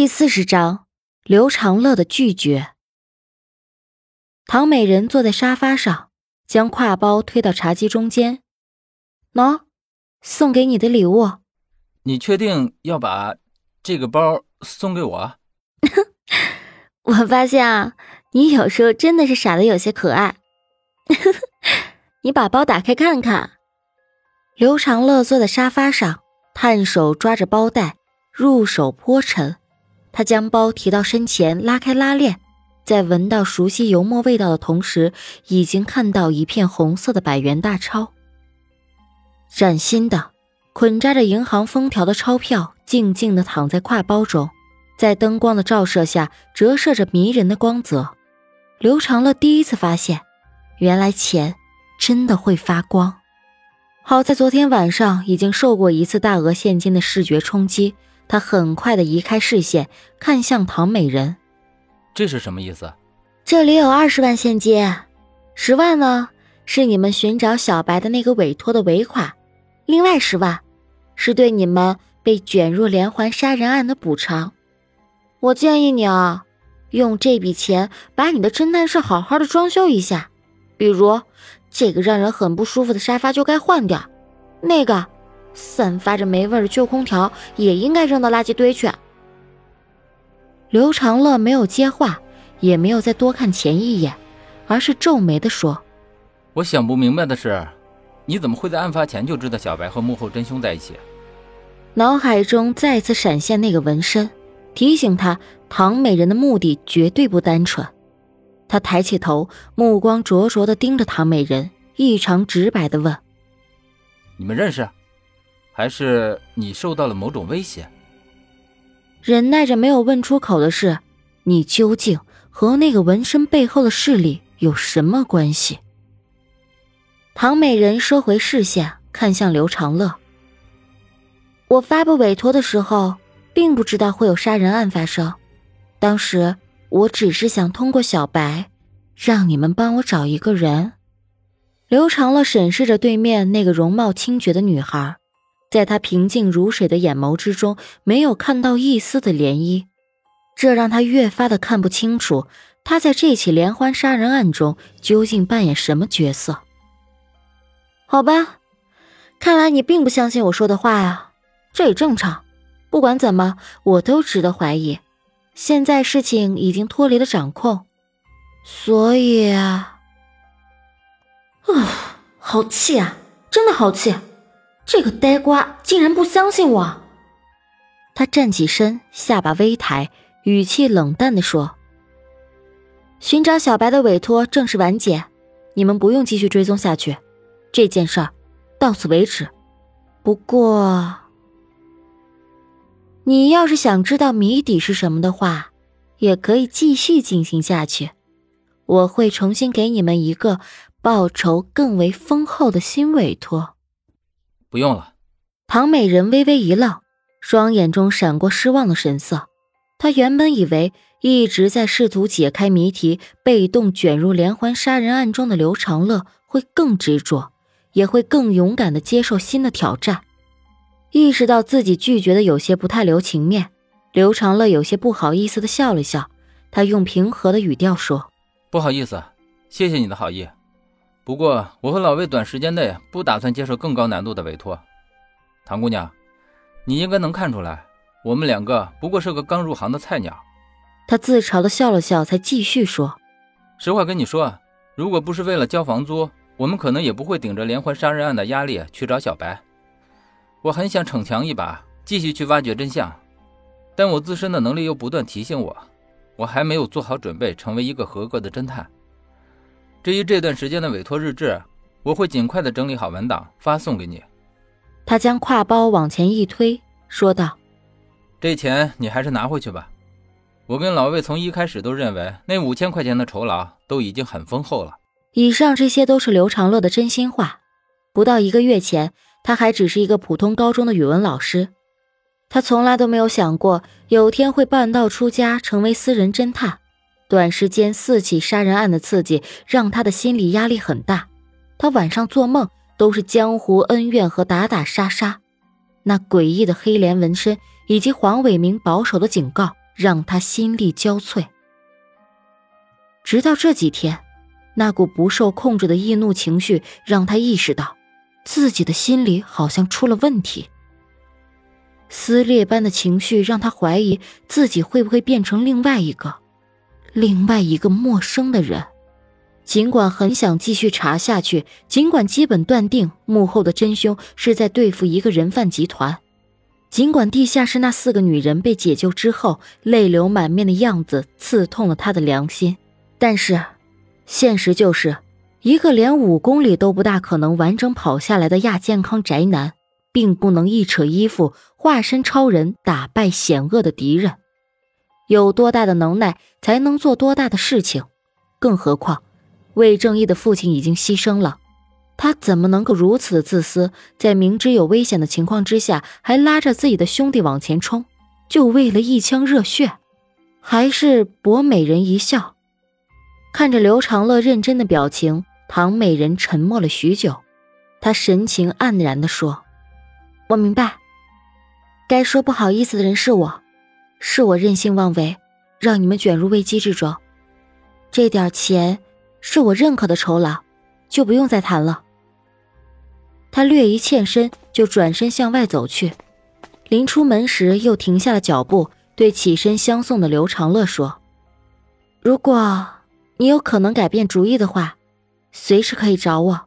第四十章，刘长乐的拒绝。唐美人坐在沙发上，将挎包推到茶几中间。喏，送给你的礼物。你确定要把这个包送给我？我发现啊，你有时候真的是傻的有些可爱。你把包打开看看。刘长乐坐在沙发上，探手抓着包带，入手颇沉。他将包提到身前，拉开拉链，在闻到熟悉油墨味道的同时，已经看到一片红色的百元大钞。崭新的、捆扎着银行封条的钞票，静静地躺在挎包中，在灯光的照射下，折射着迷人的光泽。刘长乐第一次发现，原来钱真的会发光。好在昨天晚上已经受过一次大额现金的视觉冲击。他很快的移开视线，看向唐美人。这是什么意思？这里有二十万现金，十万呢是你们寻找小白的那个委托的尾款，另外十万是对你们被卷入连环杀人案的补偿。我建议你啊，用这笔钱把你的侦探室好好的装修一下，比如这个让人很不舒服的沙发就该换掉，那个。散发着霉味的旧空调也应该扔到垃圾堆去。刘长乐没有接话，也没有再多看钱一眼，而是皱眉的说：“我想不明白的是，你怎么会在案发前就知道小白和幕后真凶在一起？”脑海中再次闪现那个纹身，提醒他唐美人的目的绝对不单纯。他抬起头，目光灼灼的盯着唐美人，异常直白的问：“你们认识？”还是你受到了某种威胁？忍耐着没有问出口的是，你究竟和那个纹身背后的势力有什么关系？唐美人收回视线，看向刘长乐。我发布委托的时候，并不知道会有杀人案发生，当时我只是想通过小白，让你们帮我找一个人。刘长乐审视着对面那个容貌清绝的女孩。在他平静如水的眼眸之中，没有看到一丝的涟漪，这让他越发的看不清楚他在这起连环杀人案中究竟扮演什么角色。好吧，看来你并不相信我说的话呀，这也正常。不管怎么，我都值得怀疑。现在事情已经脱离了掌控，所以啊，啊，好气啊，真的好气。这个呆瓜竟然不相信我！他站起身，下巴微抬，语气冷淡的说：“寻找小白的委托正式完结，你们不用继续追踪下去，这件事儿到此为止。不过，你要是想知道谜底是什么的话，也可以继续进行下去。我会重新给你们一个报酬更为丰厚的新委托。”不用了，唐美人微微一愣，双眼中闪过失望的神色。她原本以为一直在试图解开谜题、被动卷入连环杀人案中的刘长乐会更执着，也会更勇敢的接受新的挑战。意识到自己拒绝的有些不太留情面，刘长乐有些不好意思的笑了笑。他用平和的语调说：“不好意思，谢谢你的好意。”不过，我和老魏短时间内不打算接受更高难度的委托。唐姑娘，你应该能看出来，我们两个不过是个刚入行的菜鸟。他自嘲的笑了笑，才继续说：“实话跟你说，如果不是为了交房租，我们可能也不会顶着连环杀人案的压力去找小白。我很想逞强一把，继续去挖掘真相，但我自身的能力又不断提醒我，我还没有做好准备成为一个合格的侦探。”至于这段时间的委托日志，我会尽快的整理好文档发送给你。他将挎包往前一推，说道：“这钱你还是拿回去吧。我跟老魏从一开始都认为那五千块钱的酬劳都已经很丰厚了。”以上这些都是刘长乐的真心话。不到一个月前，他还只是一个普通高中的语文老师，他从来都没有想过有天会半道出家，成为私人侦探。短时间四起杀人案的刺激让他的心理压力很大，他晚上做梦都是江湖恩怨和打打杀杀，那诡异的黑莲纹身以及黄伟明保守的警告让他心力交瘁。直到这几天，那股不受控制的易怒情绪让他意识到，自己的心里好像出了问题。撕裂般的情绪让他怀疑自己会不会变成另外一个，另外一个陌生的人。尽管很想继续查下去，尽管基本断定幕后的真凶是在对付一个人贩集团，尽管地下室那四个女人被解救之后泪流满面的样子刺痛了他的良心，但是，现实就是，一个连五公里都不大可能完整跑下来的亚健康宅男，并不能一扯衣服化身超人打败险恶的敌人。有多大的能耐才能做多大的事情，更何况。魏正义的父亲已经牺牲了，他怎么能够如此的自私，在明知有危险的情况之下，还拉着自己的兄弟往前冲，就为了一腔热血？还是博美人一笑，看着刘长乐认真的表情，唐美人沉默了许久，她神情黯然地说：“我明白，该说不好意思的人是我，是我任性妄为，让你们卷入危机之中，这点钱。”是我认可的酬劳，就不用再谈了。他略一欠身，就转身向外走去。临出门时，又停下了脚步，对起身相送的刘长乐说：“如果你有可能改变主意的话，随时可以找我。”